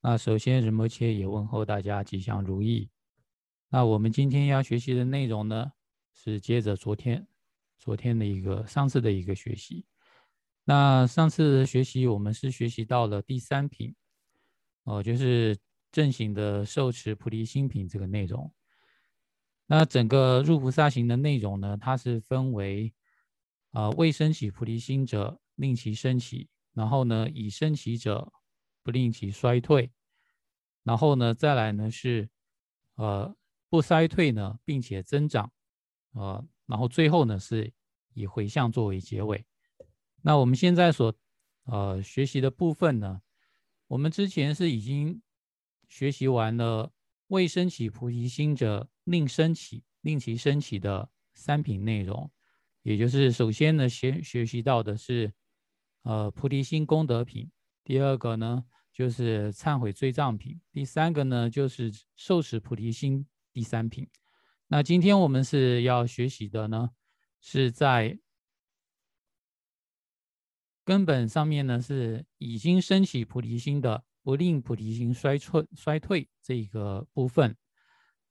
那首先，仁波切也问候大家吉祥如意。那我们今天要学习的内容呢，是接着昨天、昨天的一个上次的一个学习。那上次学习我们是学习到了第三品，哦，就是正行的受持菩提心品这个内容。那整个入菩萨行的内容呢，它是分为啊未升起菩提心者，令其升起；然后呢，已升起者，不令其衰退；然后呢，再来呢是呃不衰退呢，并且增长，呃，然后最后呢是以回向作为结尾。那我们现在所呃学习的部分呢，我们之前是已经学习完了未升起菩提心者。令升起，令其升起的三品内容，也就是首先呢，先学习到的是，呃，菩提心功德品；第二个呢，就是忏悔罪障品；第三个呢，就是受持菩提心第三品。那今天我们是要学习的呢，是在根本上面呢，是已经升起菩提心的，不令菩提心衰退衰退这个部分。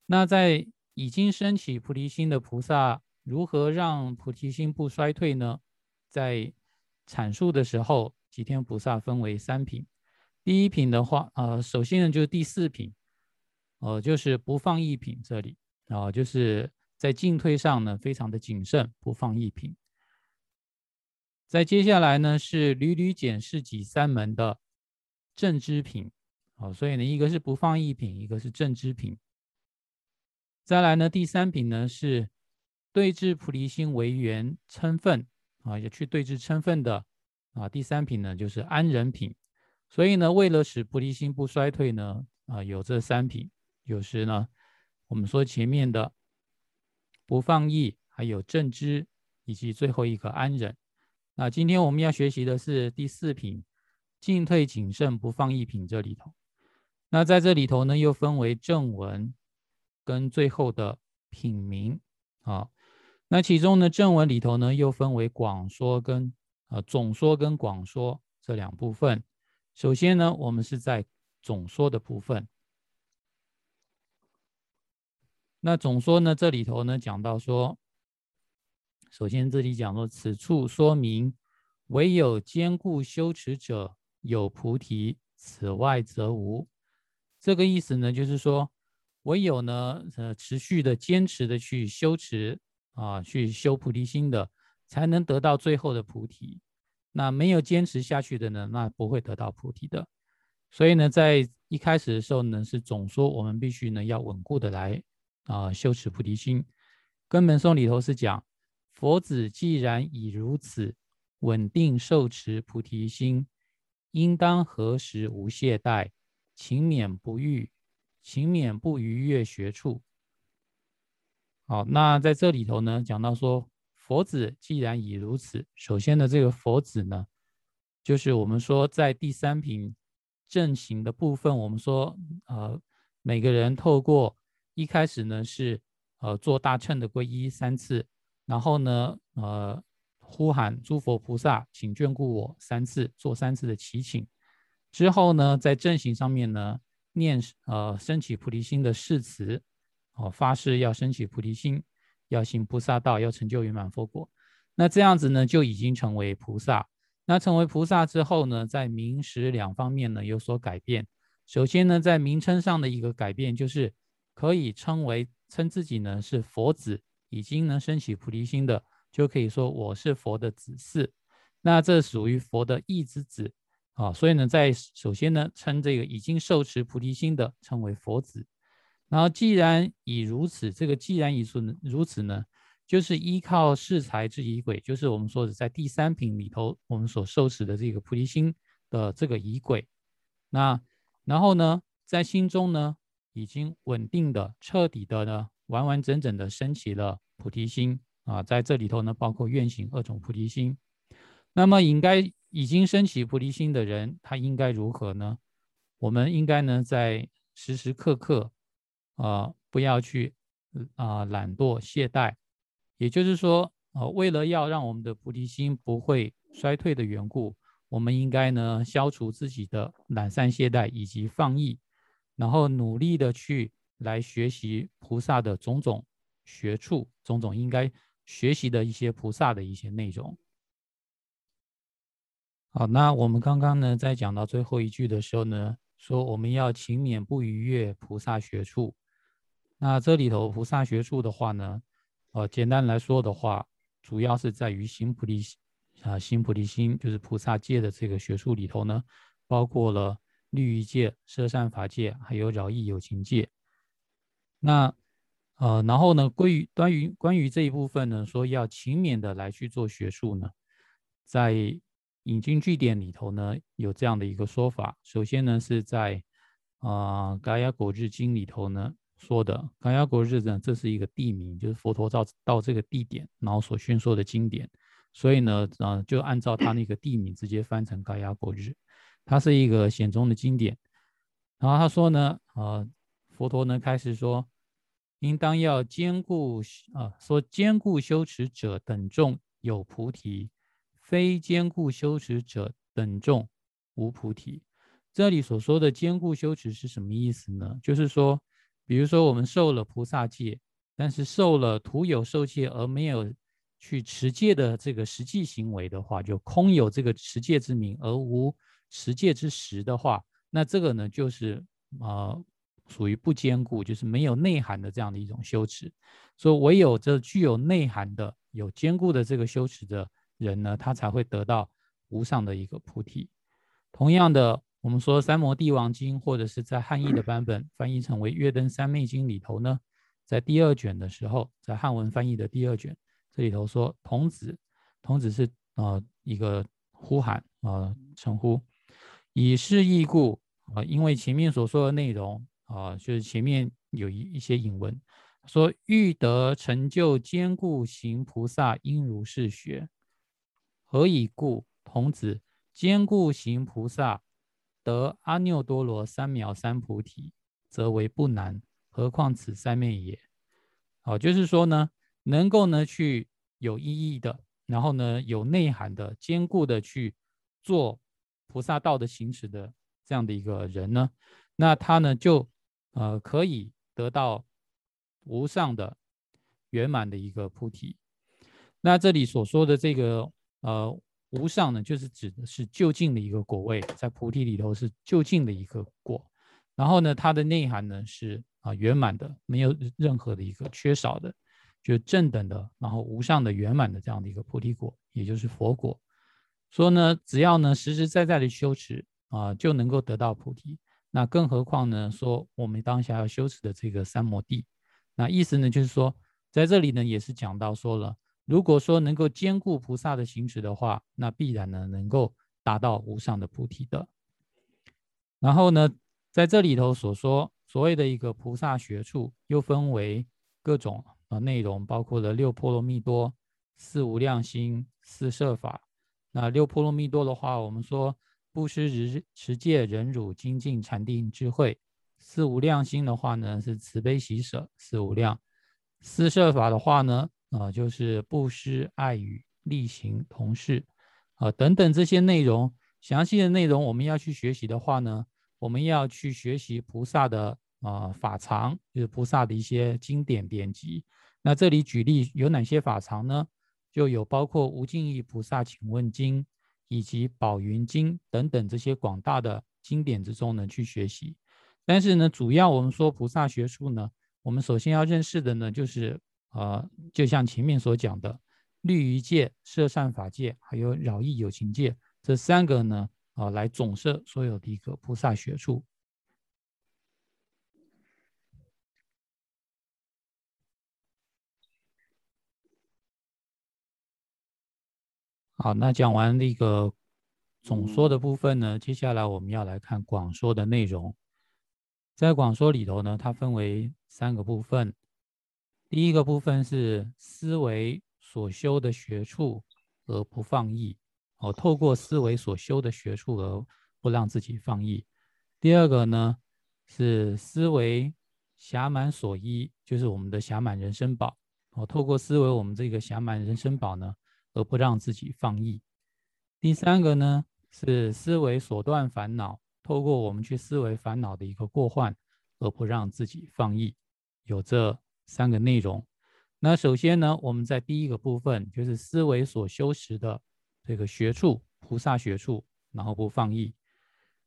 那在已经升起菩提心的菩萨，如何让菩提心不衰退呢？在阐述的时候，吉天菩萨分为三品。第一品的话，呃，首先呢就是第四品，呃，就是不放一品这里啊，就是在进退上呢非常的谨慎，不放一品。在接下来呢是屡屡检视己三门的正知品，哦，所以呢一个是不放一品，一个是正知品。再来呢，第三品呢是对治菩提心为缘称分啊，也去对治称分的啊。第三品呢就是安忍品，所以呢，为了使菩提心不衰退呢，啊，有这三品。有时呢，我们说前面的不放逸，还有正知，以及最后一个安忍。那今天我们要学习的是第四品进退谨慎不放逸品这里头。那在这里头呢，又分为正文。跟最后的品名啊，那其中呢正文里头呢又分为广说跟呃总说跟广说这两部分。首先呢，我们是在总说的部分。那总说呢这里头呢讲到说，首先这里讲说此处说明唯有坚固修持者有菩提，此外则无。这个意思呢就是说。唯有呢，呃，持续的坚持的去修持啊，去修菩提心的，才能得到最后的菩提。那没有坚持下去的呢，那不会得到菩提的。所以呢，在一开始的时候呢，是总说我们必须呢要稳固的来啊修持菩提心。根本颂里头是讲，佛子既然已如此稳定受持菩提心，应当何时无懈怠，勤勉不欲。勤勉不逾越学处。好，那在这里头呢，讲到说佛子既然已如此，首先呢这个佛子呢，就是我们说在第三品正行的部分，我们说呃每个人透过一开始呢是呃做大乘的皈依三次，然后呢呃呼喊诸佛菩萨请眷顾我三次，做三次的祈请，之后呢在正行上面呢。念呃升起菩提心的誓词，哦发誓要升起菩提心，要行菩萨道，要成就圆满佛果。那这样子呢，就已经成为菩萨。那成为菩萨之后呢，在名实两方面呢有所改变。首先呢，在名称上的一个改变，就是可以称为称自己呢是佛子，已经能升起菩提心的，就可以说我是佛的子嗣。那这属于佛的义之子。啊，所以呢，在首先呢，称这个已经受持菩提心的称为佛子。然后，既然已如此，这个既然已如如此呢，就是依靠世财之仪轨，就是我们说的在第三品里头我们所受持的这个菩提心的这个仪轨。那然后呢，在心中呢，已经稳定的、彻底的呢，完完整整的升起了菩提心啊，在这里头呢，包括愿行二种菩提心。那么应该。已经升起菩提心的人，他应该如何呢？我们应该呢，在时时刻刻，啊，不要去啊懒惰懈怠。也就是说，啊，为了要让我们的菩提心不会衰退的缘故，我们应该呢消除自己的懒散懈怠以及放逸，然后努力的去来学习菩萨的种种学处，种种应该学习的一些菩萨的一些内容。好，那我们刚刚呢在讲到最后一句的时候呢，说我们要勤勉不逾越菩萨学处。那这里头菩萨学术的话呢，呃，简单来说的话，主要是在于行菩提啊，行菩提心，就是菩萨戒的这个学术里头呢，包括了律仪戒、摄善法戒，还有饶益有情戒。那呃，然后呢，关于关于关于这一部分呢，说要勤勉的来去做学术呢，在引经据典里头呢，有这样的一个说法。首先呢，是在啊《嘎雅果日经》里头呢。说的嘎雅国日呢，这是一个地名，就是佛陀到到这个地点，然后所宣说的经典，所以呢，啊，就按照他那个地名直接翻成嘎雅国日，它是一个显宗的经典。然后他说呢，呃，佛陀呢开始说，应当要兼顾啊，说兼顾修持者等众有菩提，非兼顾修持者等众无菩提。这里所说的兼顾修持是什么意思呢？就是说。比如说，我们受了菩萨戒，但是受了徒有受戒而没有去持戒的这个实际行为的话，就空有这个持戒之名而无持戒之实的话，那这个呢，就是呃属于不坚固，就是没有内涵的这样的一种修持。所以，唯有这具有内涵的、有坚固的这个修持的人呢，他才会得到无上的一个菩提。同样的。我们说《三摩地王经》，或者是在汉译的版本翻译成为《月灯三昧经》里头呢，在第二卷的时候，在汉文翻译的第二卷，这里头说童子，童子是呃一个呼喊啊称呼，以是义故啊，因为前面所说的内容啊，就是前面有一一些引文，说欲得成就坚固行菩萨，应如是学。何以故？童子坚固行菩萨。得阿耨多罗三藐三菩提，则为不难，何况此三昧也？好，就是说呢，能够呢去有意义的，然后呢有内涵的、坚固的去做菩萨道的行持的这样的一个人呢，那他呢就呃可以得到无上的圆满的一个菩提。那这里所说的这个呃。无上呢，就是指的是就近的一个果位，在菩提里头是就近的一个果，然后呢，它的内涵呢是啊圆满的，没有任何的一个缺少的，就正等的，然后无上的圆满的这样的一个菩提果，也就是佛果。说呢，只要呢实实在在的修持啊，就能够得到菩提。那更何况呢，说我们当下要修持的这个三摩地，那意思呢就是说，在这里呢也是讲到说了。如果说能够兼顾菩萨的行持的话，那必然呢能够达到无上的菩提的。然后呢，在这里头所说所谓的一个菩萨学处，又分为各种啊内容，包括了六波罗蜜多、四无量心、四摄法。那六波罗蜜多的话，我们说布施、持持戒、忍辱、精进、禅定、智慧。四无量心的话呢，是慈悲喜舍四无量。四摄法的话呢？啊，就是布施、爱语、力行、同事，啊等等这些内容，详细的内容我们要去学习的话呢，我们要去学习菩萨的啊法藏，就是菩萨的一些经典典籍。那这里举例有哪些法藏呢？就有包括无尽意菩萨请问经，以及宝云经等等这些广大的经典之中呢去学习。但是呢，主要我们说菩萨学术呢，我们首先要认识的呢就是。呃，就像前面所讲的，律仪戒、摄善法戒，还有饶益有情戒这三个呢，啊，来总摄所有的一个菩萨学处。好，那讲完那个总说的部分呢，接下来我们要来看广说的内容。在广说里头呢，它分为三个部分。第一个部分是思维所修的学处而不放逸，哦，透过思维所修的学处而不让自己放逸。第二个呢是思维暇满所依，就是我们的暇满人生宝，哦，透过思维我们这个暇满人生宝呢而不让自己放逸。第三个呢是思维所断烦恼，透过我们去思维烦恼的一个过患，而不让自己放逸。有这三个内容。那首先呢，我们在第一个部分就是思维所修持的这个学处，菩萨学处，然后不放逸。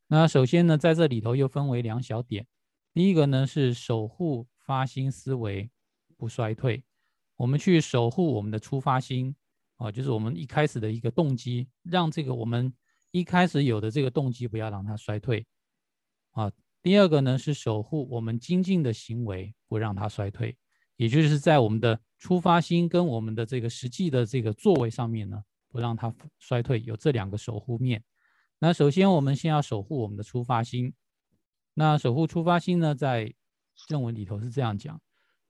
那首先呢，在这里头又分为两小点。第一个呢是守护发心思维不衰退，我们去守护我们的出发心啊，就是我们一开始的一个动机，让这个我们一开始有的这个动机不要让它衰退啊。第二个呢是守护我们精进的行为不让它衰退，也就是在我们的出发心跟我们的这个实际的这个作为上面呢，不让它衰退，有这两个守护面。那首先，我们先要守护我们的出发心。那守护出发心呢，在正文里头是这样讲：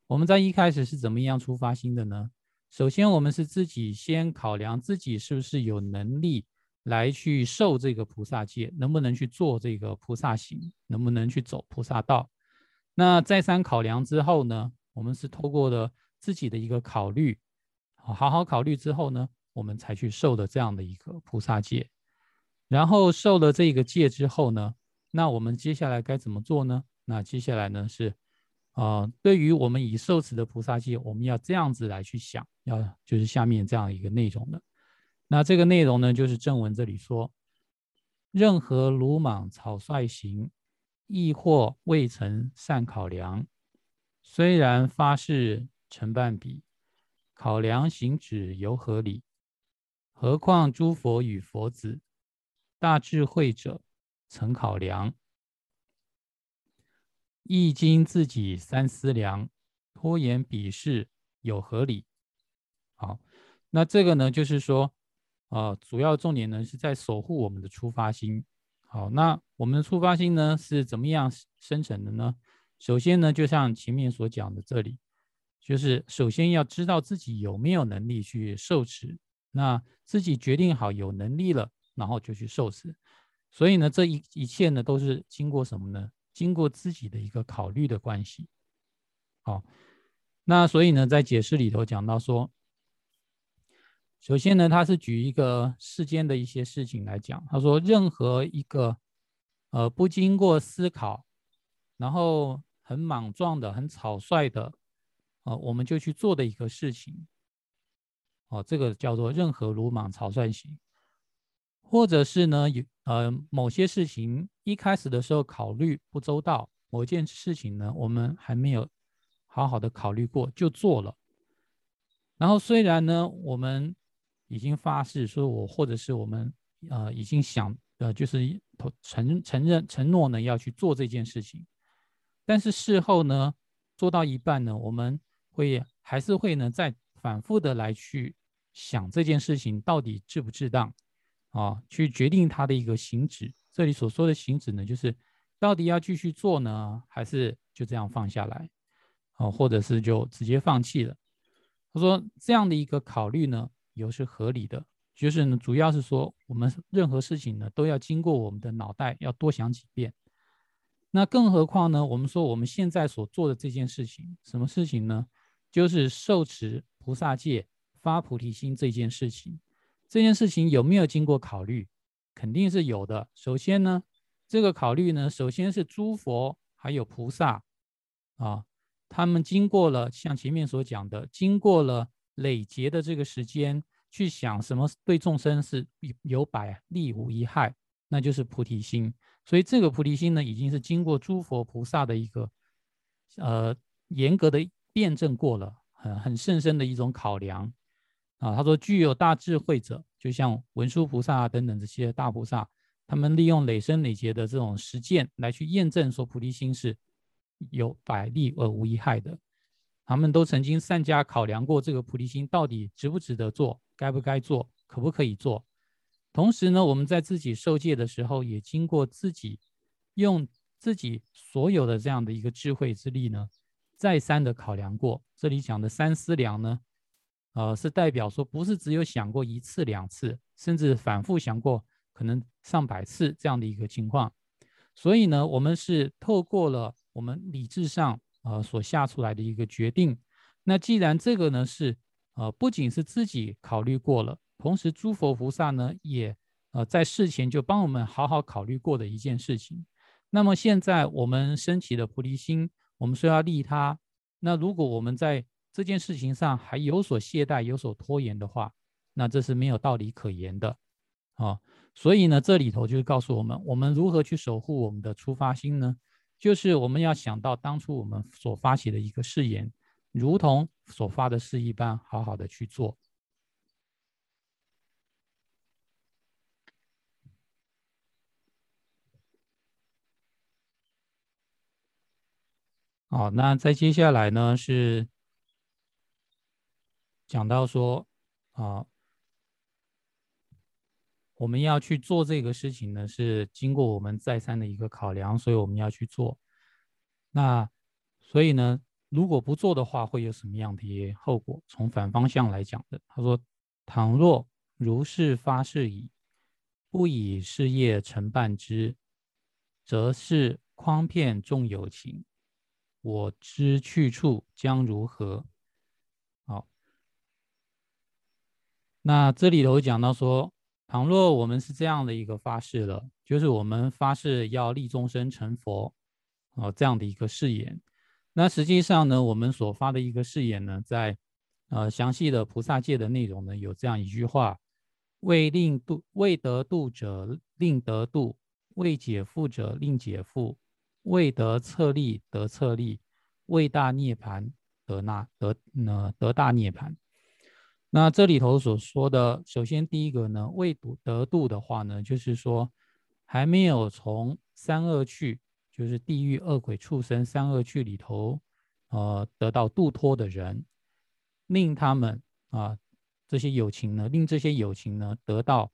我们在一开始是怎么样出发心的呢？首先，我们是自己先考量自己是不是有能力来去受这个菩萨戒，能不能去做这个菩萨行，能不能去走菩萨道。那再三考量之后呢，我们是透过了自己的一个考虑，好好考虑之后呢，我们才去受的这样的一个菩萨戒。然后受了这个戒之后呢，那我们接下来该怎么做呢？那接下来呢是，啊，对于我们已受持的菩萨戒，我们要这样子来去想，要就是下面这样一个内容的。那这个内容呢，就是正文这里说，任何鲁莽草率行，亦或未曾善考量，虽然发誓成半比，考量行止犹合理，何况诸佛与佛子？大智慧者曾考量，易经自己三思量，拖延比试有合理。好，那这个呢，就是说，呃，主要重点呢是在守护我们的出发心。好，那我们的出发心呢是怎么样生成的呢？首先呢，就像前面所讲的，这里就是首先要知道自己有没有能力去受持。那自己决定好有能力了。然后就去受持，所以呢，这一一切呢，都是经过什么呢？经过自己的一个考虑的关系。好，那所以呢，在解释里头讲到说，首先呢，他是举一个世间的一些事情来讲，他说，任何一个呃不经过思考，然后很莽撞的、很草率的，啊，我们就去做的一个事情，哦，这个叫做任何鲁莽草率型。或者是呢，有呃某些事情一开始的时候考虑不周到，某件事情呢，我们还没有好好的考虑过就做了。然后虽然呢，我们已经发誓说，我或者是我们呃已经想呃就是承承认承诺呢要去做这件事情，但是事后呢做到一半呢，我们会还是会呢再反复的来去想这件事情到底值不值当。啊，去决定它的一个行止。这里所说的行止呢，就是到底要继续做呢，还是就这样放下来，啊，或者是就直接放弃了。他说这样的一个考虑呢，有是合理的，就是呢，主要是说我们任何事情呢，都要经过我们的脑袋要多想几遍。那更何况呢，我们说我们现在所做的这件事情，什么事情呢？就是受持菩萨戒、发菩提心这件事情。这件事情有没有经过考虑？肯定是有的。首先呢，这个考虑呢，首先是诸佛还有菩萨啊，他们经过了像前面所讲的，经过了累劫的这个时间，去想什么对众生是有百利无一害，那就是菩提心。所以这个菩提心呢，已经是经过诸佛菩萨的一个呃严格的辩证过了，很很甚深的一种考量。啊，他说具有大智慧者，就像文殊菩萨等等这些大菩萨，他们利用累生累劫的这种实践来去验证说菩提心是有百利而无一害的。他们都曾经善加考量过这个菩提心到底值不值得做，该不该做，可不可以做。同时呢，我们在自己受戒的时候，也经过自己用自己所有的这样的一个智慧之力呢，再三的考量过。这里讲的三思量呢。呃，是代表说，不是只有想过一次两次，甚至反复想过，可能上百次这样的一个情况。所以呢，我们是透过了我们理智上呃所下出来的一个决定。那既然这个呢是呃不仅是自己考虑过了，同时诸佛菩萨呢也呃在事前就帮我们好好考虑过的一件事情。那么现在我们升起的菩提心，我们说要利他。那如果我们在这件事情上还有所懈怠、有所拖延的话，那这是没有道理可言的，啊。所以呢，这里头就是告诉我们，我们如何去守护我们的出发心呢？就是我们要想到当初我们所发起的一个誓言，如同所发的誓一般，好好的去做。好，那再接下来呢是讲到说啊，我们要去做这个事情呢，是经过我们再三的一个考量，所以我们要去做。那所以呢，如果不做的话，会有什么样的后果？从反方向来讲的，他说：倘若如是发誓矣，不以事业成办之，则是诓骗众有情。我知去处将如何？好，那这里头讲到说，倘若我们是这样的一个发誓了，就是我们发誓要立终身成佛，哦，这样的一个誓言。那实际上呢，我们所发的一个誓言呢，在呃详细的菩萨戒的内容呢，有这样一句话：未令度未得度者令得度，未解缚者令解缚。未得策力得策力，未大涅盘得那得呢得大涅盘。那这里头所说的，首先第一个呢，未度得度的话呢，就是说还没有从三恶趣，就是地狱恶鬼畜生三恶趣里头，呃，得到度脱的人，令他们啊这些友情呢，令这些友情呢得到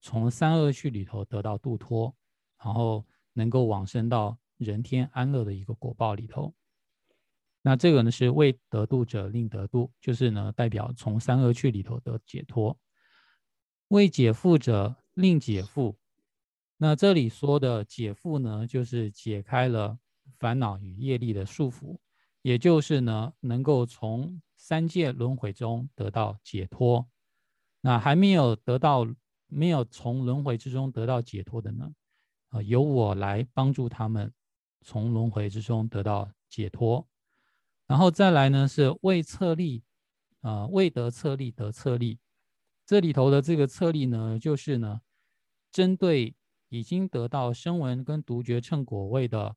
从三恶趣里头得到度脱，然后能够往生到。人天安乐的一个果报里头，那这个呢是未得度者令得度，就是呢代表从三恶趣里头得解脱；未解缚者令解缚。那这里说的解缚呢，就是解开了烦恼与业力的束缚，也就是呢能够从三界轮回中得到解脱。那还没有得到，没有从轮回之中得到解脱的呢，啊，由我来帮助他们。从轮回之中得到解脱，然后再来呢是未测力，啊未得测力得测力，这里头的这个测力呢，就是呢针对已经得到声闻跟独觉乘果位的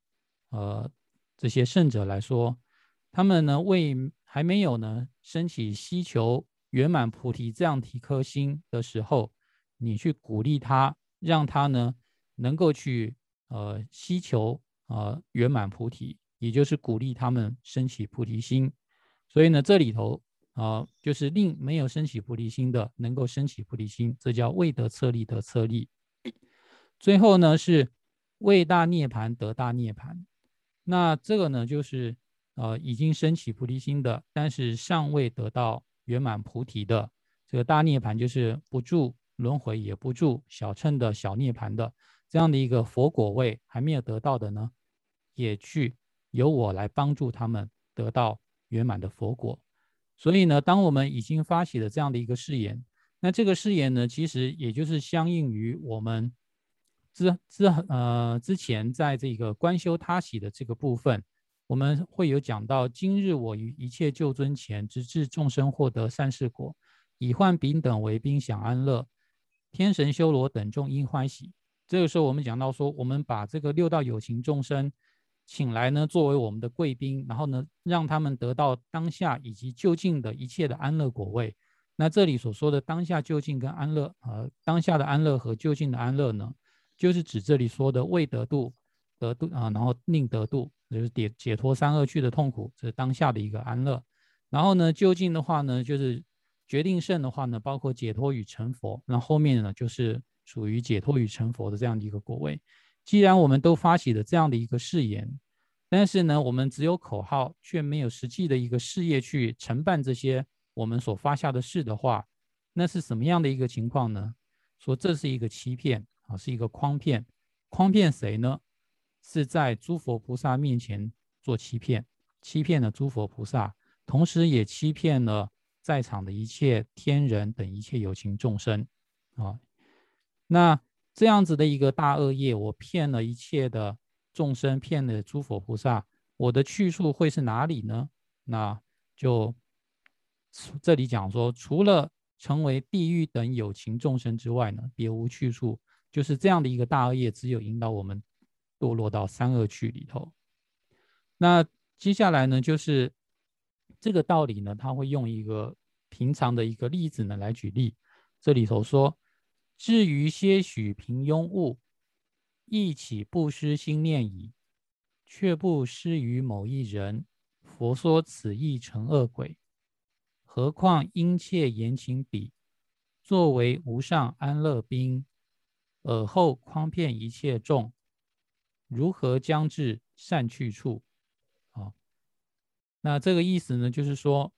呃这些圣者来说，他们呢未还没有呢升起希求圆满菩提这样一颗心的时候，你去鼓励他，让他呢能够去呃希求。啊，圆满菩提，也就是鼓励他们升起菩提心。所以呢，这里头啊，就是令没有升起菩提心的能够升起菩提心，这叫未得策力得策力。最后呢，是未大涅盘得大涅盘。那这个呢，就是呃已经升起菩提心的，但是尚未得到圆满菩提的这个大涅盘，就是不住轮回也不住小乘的小涅盘的。这样的一个佛果位还没有得到的呢，也去由我来帮助他们得到圆满的佛果。所以呢，当我们已经发起了这样的一个誓言，那这个誓言呢，其实也就是相应于我们之之呃之前在这个观修他喜的这个部分，我们会有讲到：今日我于一切救尊前，直至众生获得善事果，以患丙等为宾享安乐，天神修罗等众因欢喜。这个时候，我们讲到说，我们把这个六道有情众生请来呢，作为我们的贵宾，然后呢，让他们得到当下以及就近的一切的安乐果位。那这里所说的当下就近跟安乐，呃，当下的安乐和就近的安乐呢，就是指这里说的未得度、得度啊，然后宁得度，就是解解脱三恶趣的痛苦，这是当下的一个安乐。然后呢，就近的话呢，就是决定胜的话呢，包括解脱与成佛。那后面呢，就是。属于解脱与成佛的这样的一个果位。既然我们都发起了这样的一个誓言，但是呢，我们只有口号，却没有实际的一个事业去承办这些我们所发下的誓的话，那是什么样的一个情况呢？说这是一个欺骗啊，是一个诓骗。诓骗谁呢？是在诸佛菩萨面前做欺骗，欺骗了诸佛菩萨，同时也欺骗了在场的一切天人等一切有情众生啊。那这样子的一个大恶业，我骗了一切的众生，骗了诸佛菩萨，我的去处会是哪里呢？那就这里讲说，除了成为地狱等有情众生之外呢，别无去处。就是这样的一个大恶业，只有引导我们堕落到三恶趣里头。那接下来呢，就是这个道理呢，他会用一个平常的一个例子呢来举例。这里头说。至于些许平庸物，亦起不失心念矣，却不失于某一人。佛说此意成恶鬼，何况殷切言情彼，作为无上安乐兵，尔后诓骗一切众，如何将至善去处？啊，那这个意思呢，就是说。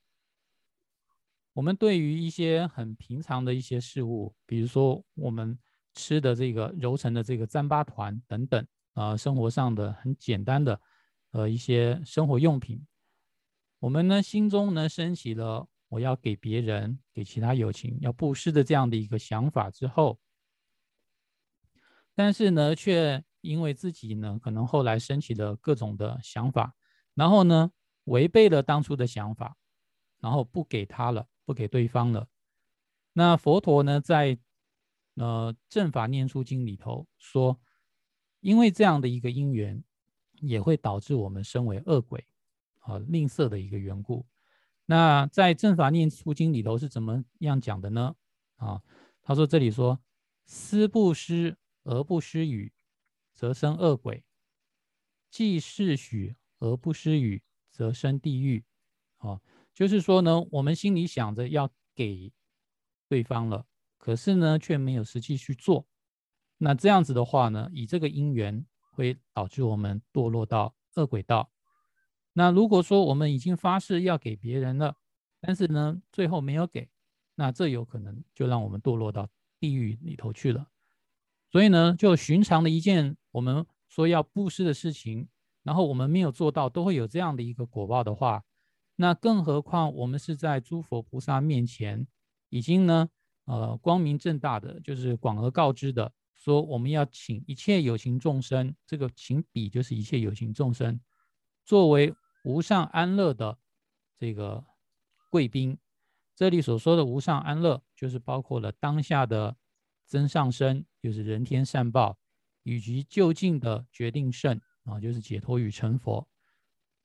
我们对于一些很平常的一些事物，比如说我们吃的这个揉成的这个糌粑团等等啊，生活上的很简单的呃一些生活用品，我们呢心中呢升起了我要给别人、给其他友情要布施的这样的一个想法之后，但是呢却因为自己呢可能后来升起了各种的想法，然后呢违背了当初的想法，然后不给他了。不给对方了。那佛陀呢，在呃《正法念处经》里头说，因为这样的一个因缘，也会导致我们身为恶鬼啊，吝啬的一个缘故。那在《正法念处经》里头是怎么样讲的呢？啊，他说这里说，思不施而不施语，则生恶鬼；既是许而不施语，则生地狱。啊。就是说呢，我们心里想着要给对方了，可是呢，却没有实际去做。那这样子的话呢，以这个因缘会导致我们堕落到恶鬼道。那如果说我们已经发誓要给别人了，但是呢，最后没有给，那这有可能就让我们堕落到地狱里头去了。所以呢，就寻常的一件我们说要布施的事情，然后我们没有做到，都会有这样的一个果报的话。那更何况我们是在诸佛菩萨面前，已经呢，呃，光明正大的，就是广而告之的，说我们要请一切有情众生，这个请彼就是一切有情众生，作为无上安乐的这个贵宾。这里所说的无上安乐，就是包括了当下的增上生，就是人天善报，以及就近的决定胜啊，就是解脱与成佛。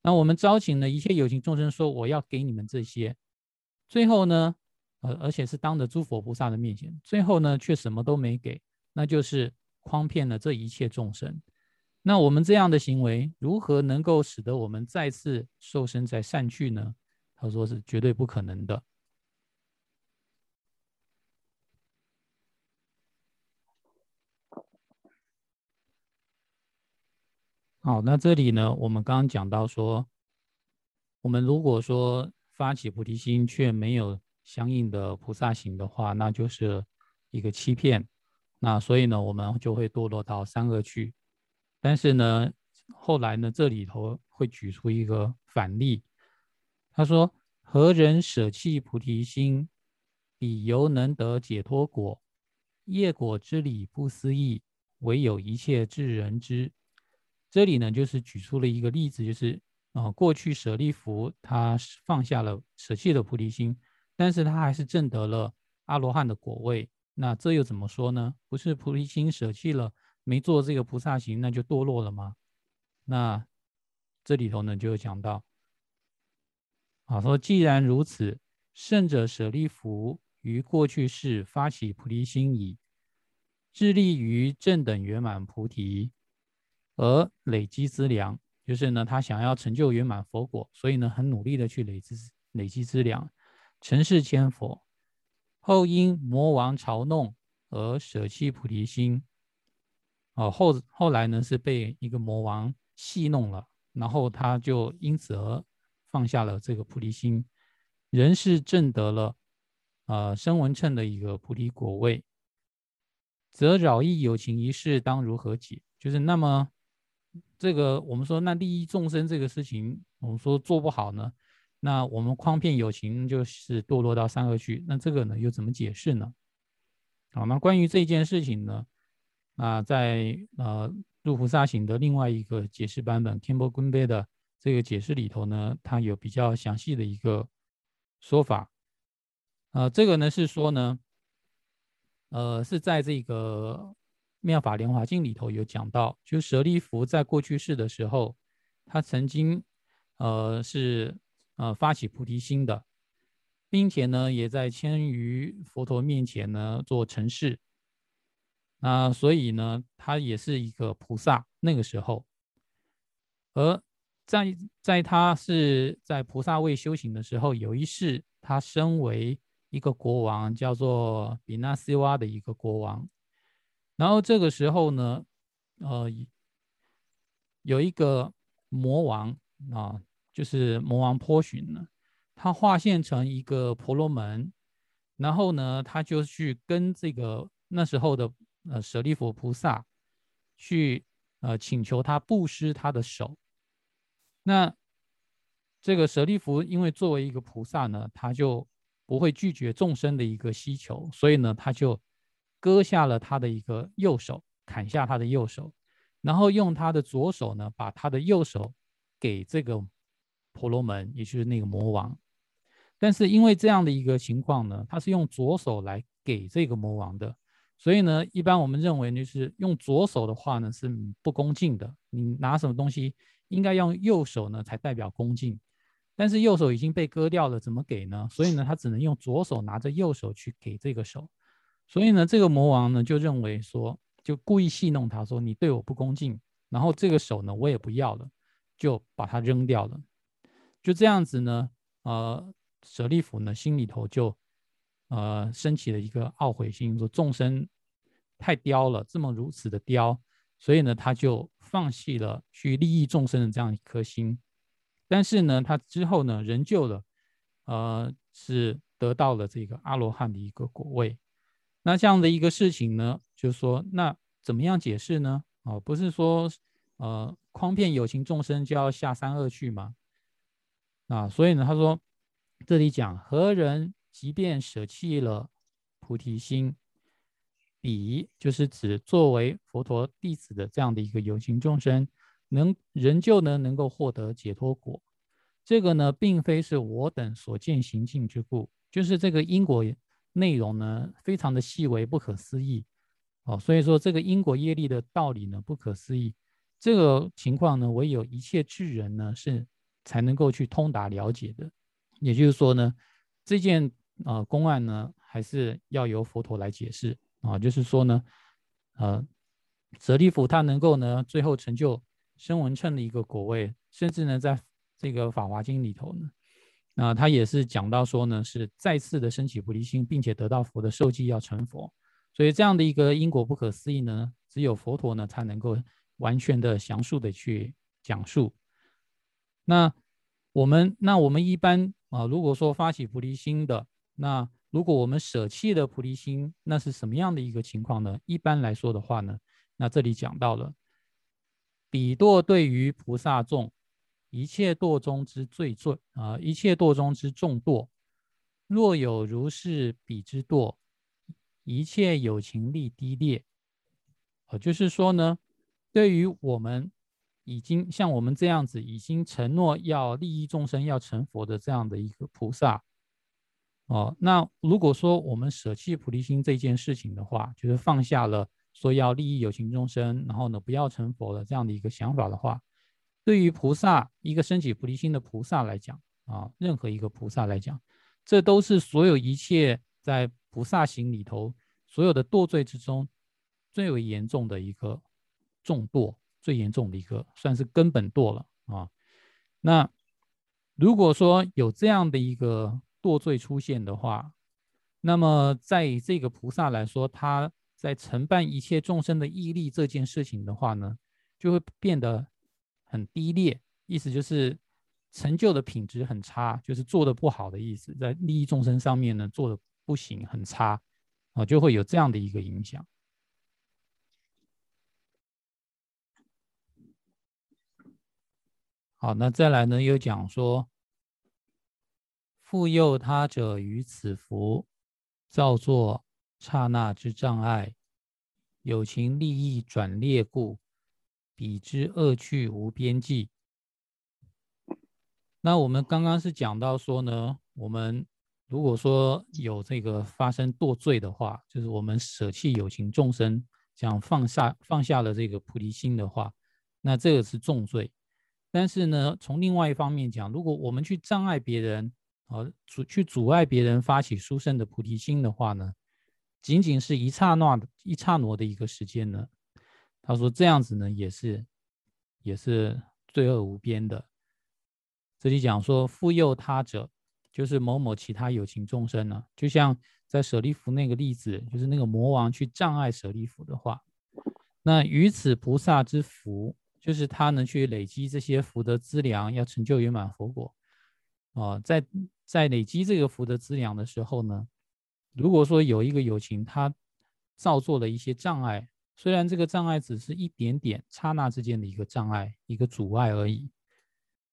那我们招请了一切有情众生，说我要给你们这些，最后呢，呃，而且是当着诸佛菩萨的面前，最后呢却什么都没给，那就是诓骗了这一切众生。那我们这样的行为，如何能够使得我们再次受身在善趣呢？他说是绝对不可能的。好，那这里呢，我们刚刚讲到说，我们如果说发起菩提心却没有相应的菩萨行的话，那就是一个欺骗。那所以呢，我们就会堕落到三恶趣。但是呢，后来呢，这里头会举出一个反例，他说：何人舍弃菩提心，彼犹能得解脱果？业果之理不思议，唯有一切智人知。这里呢，就是举出了一个例子，就是啊，过去舍利弗他放下了舍弃了菩提心，但是他还是证得了阿罗汉的果位。那这又怎么说呢？不是菩提心舍弃了，没做这个菩萨行，那就堕落了吗？那这里头呢，就有讲到啊，说既然如此，圣者舍利弗于过去世发起菩提心矣，致力于正等圆满菩提。而累积资粮，就是呢，他想要成就圆满佛果，所以呢，很努力的去累积累积资粮，成事千佛。后因魔王嘲弄而舍弃菩提心。哦，后后来呢，是被一个魔王戏弄了，然后他就因此而放下了这个菩提心，人是证得了呃声闻称的一个菩提果位，则扰益有情一事当如何解？就是那么。这个我们说，那利益众生这个事情，我们说做不好呢，那我们诓骗友情就是堕落到三恶趣，那这个呢又怎么解释呢？好，那关于这件事情呢，啊，在呃入菩萨行的另外一个解释版本 k i m b o Gunbe 的这个解释里头呢，它有比较详细的一个说法。呃，这个呢是说呢，呃，是在这个妙法莲华经里头有讲到，就舍利弗在过去世的时候，他曾经呃是呃发起菩提心的。并且呢，也在千于佛陀面前呢做成事。那所以呢，他也是一个菩萨。那个时候，而在在他是在菩萨位修行的时候，有一世他身为一个国王，叫做比纳西瓦的一个国王。然后这个时候呢，呃，有一个魔王啊，就是魔王波旬呢。他化现成一个婆罗门，然后呢，他就去跟这个那时候的呃舍利弗菩萨去呃请求他布施他的手。那这个舍利弗因为作为一个菩萨呢，他就不会拒绝众生的一个需求，所以呢，他就割下了他的一个右手，砍下他的右手，然后用他的左手呢，把他的右手给这个婆罗门，也就是那个魔王。但是因为这样的一个情况呢，他是用左手来给这个魔王的，所以呢，一般我们认为就是用左手的话呢是不恭敬的。你拿什么东西应该用右手呢才代表恭敬，但是右手已经被割掉了，怎么给呢？所以呢，他只能用左手拿着右手去给这个手。所以呢，这个魔王呢就认为说，就故意戏弄他说你对我不恭敬，然后这个手呢我也不要了，就把它扔掉了。就这样子呢，呃。舍利弗呢，心里头就，呃，升起了一个懊悔心，说众生太刁了，这么如此的刁，所以呢，他就放弃了去利益众生的这样一颗心。但是呢，他之后呢，仍旧了，呃，是得到了这个阿罗汉的一个果位。那这样的一个事情呢，就是说，那怎么样解释呢？哦，不是说，呃，诓骗有情众生就要下三恶去吗？啊，所以呢，他说。这里讲何人即便舍弃了菩提心，彼就是指作为佛陀弟子的这样的一个有情众生，能仍旧呢能够获得解脱果。这个呢，并非是我等所见行径之故，就是这个因果内容呢，非常的细微不可思议哦。所以说，这个因果业力的道理呢，不可思议。这个情况呢，唯有一切智人呢，是才能够去通达了解的。也就是说呢，这件呃公案呢，还是要由佛陀来解释啊。就是说呢，呃，舍利弗他能够呢，最后成就声闻称的一个果位，甚至呢，在这个法华经里头呢，那他也是讲到说呢，是再次的升起菩提心，并且得到佛的授记要成佛。所以这样的一个因果不可思议呢，只有佛陀呢才能够完全的详述的去讲述。那我们那我们一般。啊，如果说发起菩提心的，那如果我们舍弃了菩提心，那是什么样的一个情况呢？一般来说的话呢，那这里讲到了，比堕对于菩萨众，一切堕中之最最啊，一切堕中之重堕，若有如是彼之堕，一切有情力低劣，啊，就是说呢，对于我们。已经像我们这样子，已经承诺要利益众生、要成佛的这样的一个菩萨，哦，那如果说我们舍弃菩提心这件事情的话，就是放下了说要利益有情众生，然后呢不要成佛的这样的一个想法的话，对于菩萨一个升起菩提心的菩萨来讲啊，任何一个菩萨来讲，这都是所有一切在菩萨行里头所有的堕罪之中最为严重的一个重堕。最严重的一个，算是根本堕了啊。那如果说有这样的一个堕罪出现的话，那么在这个菩萨来说，他在承办一切众生的毅力这件事情的话呢，就会变得很低劣，意思就是成就的品质很差，就是做的不好的意思，在利益众生上面呢做的不行，很差啊，就会有这样的一个影响。好，那再来呢？又讲说，复诱他者于此福，造作刹那之障碍，有情利益转劣故，彼之恶趣无边际。那我们刚刚是讲到说呢，我们如果说有这个发生堕罪的话，就是我们舍弃有情众生，想放下放下了这个菩提心的话，那这个是重罪。但是呢，从另外一方面讲，如果我们去障碍别人，啊，阻去阻碍别人发起殊胜的菩提心的话呢，仅仅是一刹那的一刹那的一个时间呢，他说这样子呢，也是也是罪恶无边的。这里讲说，复诱他者，就是某某其他有情众生呢，就像在舍利弗那个例子，就是那个魔王去障碍舍利弗的话，那于此菩萨之福，就是他能去累积这些福德资粮，要成就圆满佛果。啊，在在累积这个福德资粮的时候呢，如果说有一个有情，他造作了一些障碍，虽然这个障碍只是一点点刹那之间的一个障碍，一个阻碍而已。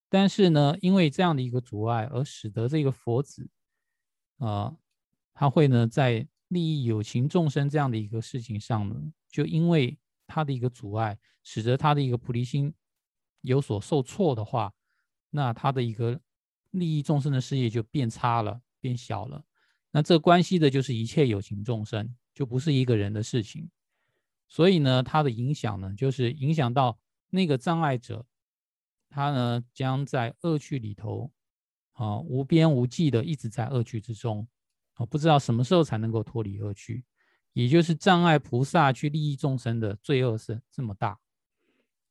但是呢，因为这样的一个阻碍，而使得这个佛子，啊，他会呢在利益有情众生这样的一个事情上呢，就因为他的一个阻碍，使得他的一个菩提心有所受挫的话，那他的一个利益众生的事业就变差了，变小了。那这关系的就是一切有情众生，就不是一个人的事情。所以呢，它的影响呢，就是影响到那个障碍者。他呢，将在恶趣里头，啊，无边无际的一直在恶趣之中，啊，不知道什么时候才能够脱离恶趣，也就是障碍菩萨去利益众生的罪恶是这么大。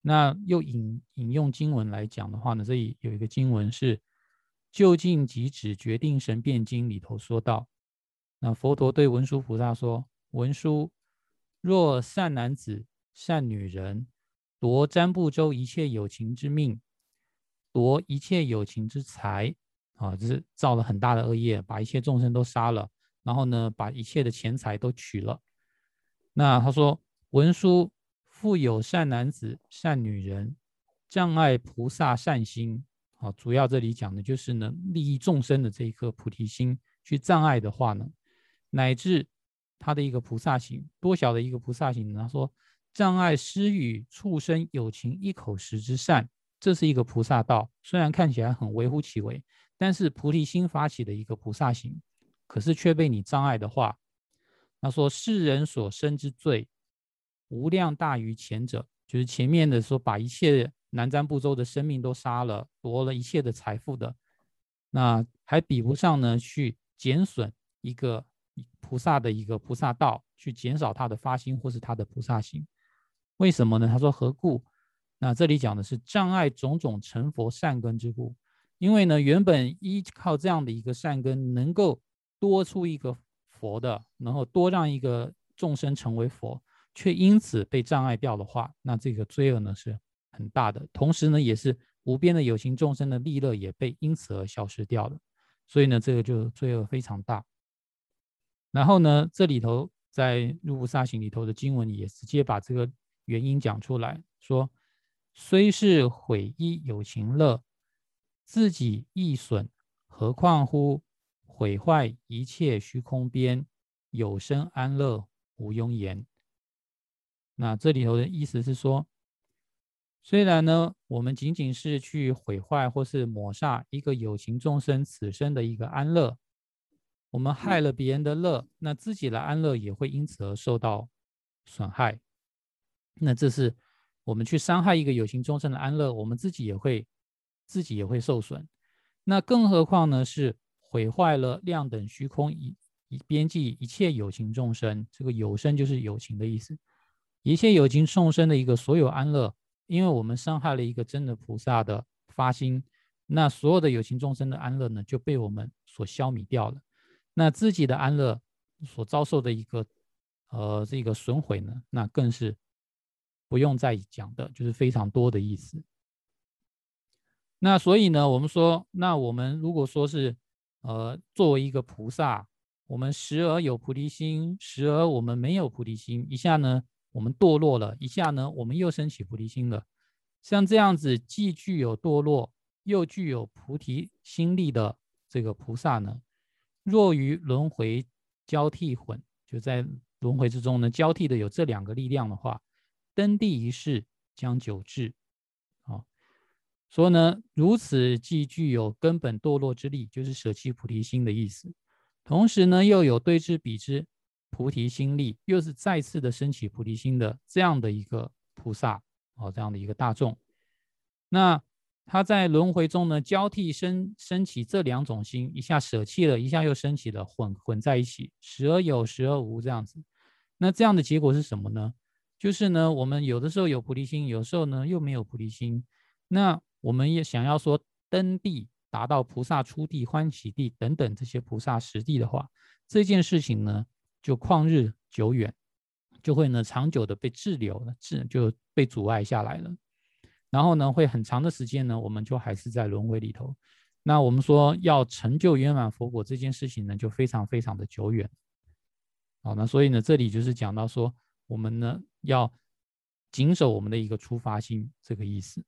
那又引引用经文来讲的话呢，这里有一个经文是《就近即止决定神变经》里头说到，那佛陀对文殊菩萨说：“文殊，若善男子、善女人夺占卜周一切有情之命。”夺一切有情之财啊，就是造了很大的恶业，把一切众生都杀了，然后呢，把一切的钱财都取了。那他说，文殊富有善男子、善女人，障碍菩萨善心啊，主要这里讲的就是呢，利益众生的这一颗菩提心去障碍的话呢，乃至他的一个菩萨行，多小的一个菩萨行呢？他说，障碍施与畜生有情一口食之善。这是一个菩萨道，虽然看起来很微乎其微，但是菩提心发起的一个菩萨行，可是却被你障碍的话，那说世人所生之罪，无量大于前者，就是前面的说把一切南瞻部洲的生命都杀了，夺了一切的财富的，那还比不上呢去减损一个菩萨的一个菩萨道，去减少他的发心或是他的菩萨心，为什么呢？他说何故？那这里讲的是障碍种种成佛善根之故，因为呢，原本依靠这样的一个善根，能够多出一个佛的，然后多让一个众生成为佛，却因此被障碍掉的话，那这个罪恶呢是很大的。同时呢，也是无边的有情众生的利乐也被因此而消失掉了。所以呢，这个就罪恶非常大。然后呢，这里头在入菩萨行里头的经文也直接把这个原因讲出来说。虽是毁一有情乐，自己亦损，何况乎毁坏一切虚空边，有生安乐无庸言。那这里头的意思是说，虽然呢，我们仅仅是去毁坏或是抹煞一个有情众生此生的一个安乐，我们害了别人的乐，那自己的安乐也会因此而受到损害。那这是。我们去伤害一个有情众生的安乐，我们自己也会，自己也会受损。那更何况呢？是毁坏了量等虚空一一边际一切有情众生。这个有生就是有情的意思，一切有情众生的一个所有安乐，因为我们伤害了一个真的菩萨的发心，那所有的有情众生的安乐呢，就被我们所消弭掉了。那自己的安乐所遭受的一个呃这个损毁呢，那更是。不用再讲的，就是非常多的意思。那所以呢，我们说，那我们如果说是，呃，作为一个菩萨，我们时而有菩提心，时而我们没有菩提心，一下呢我们堕落了，一下呢我们又升起菩提心了。像这样子，既具有堕落，又具有菩提心力的这个菩萨呢，若于轮回交替混，就在轮回之中呢，交替的有这两个力量的话，登地一世将久至。啊，说呢，如此既具有根本堕落之力，就是舍弃菩提心的意思。同时呢，又有对之彼之菩提心力，又是再次的升起菩提心的这样的一个菩萨哦，这样的一个大众。那他在轮回中呢，交替升升起这两种心，一下舍弃了，一下又升起了，混混在一起，时而有，时而无这样子。那这样的结果是什么呢？就是呢，我们有的时候有菩提心，有时候呢又没有菩提心。那我们也想要说登地。达到菩萨出地、欢喜地等等这些菩萨实地的话，这件事情呢就旷日久远，就会呢长久的被滞留了，滞就被阻碍下来了。然后呢会很长的时间呢，我们就还是在轮回里头。那我们说要成就圆满佛果这件事情呢，就非常非常的久远。好，那所以呢这里就是讲到说，我们呢要谨守我们的一个出发心这个意思。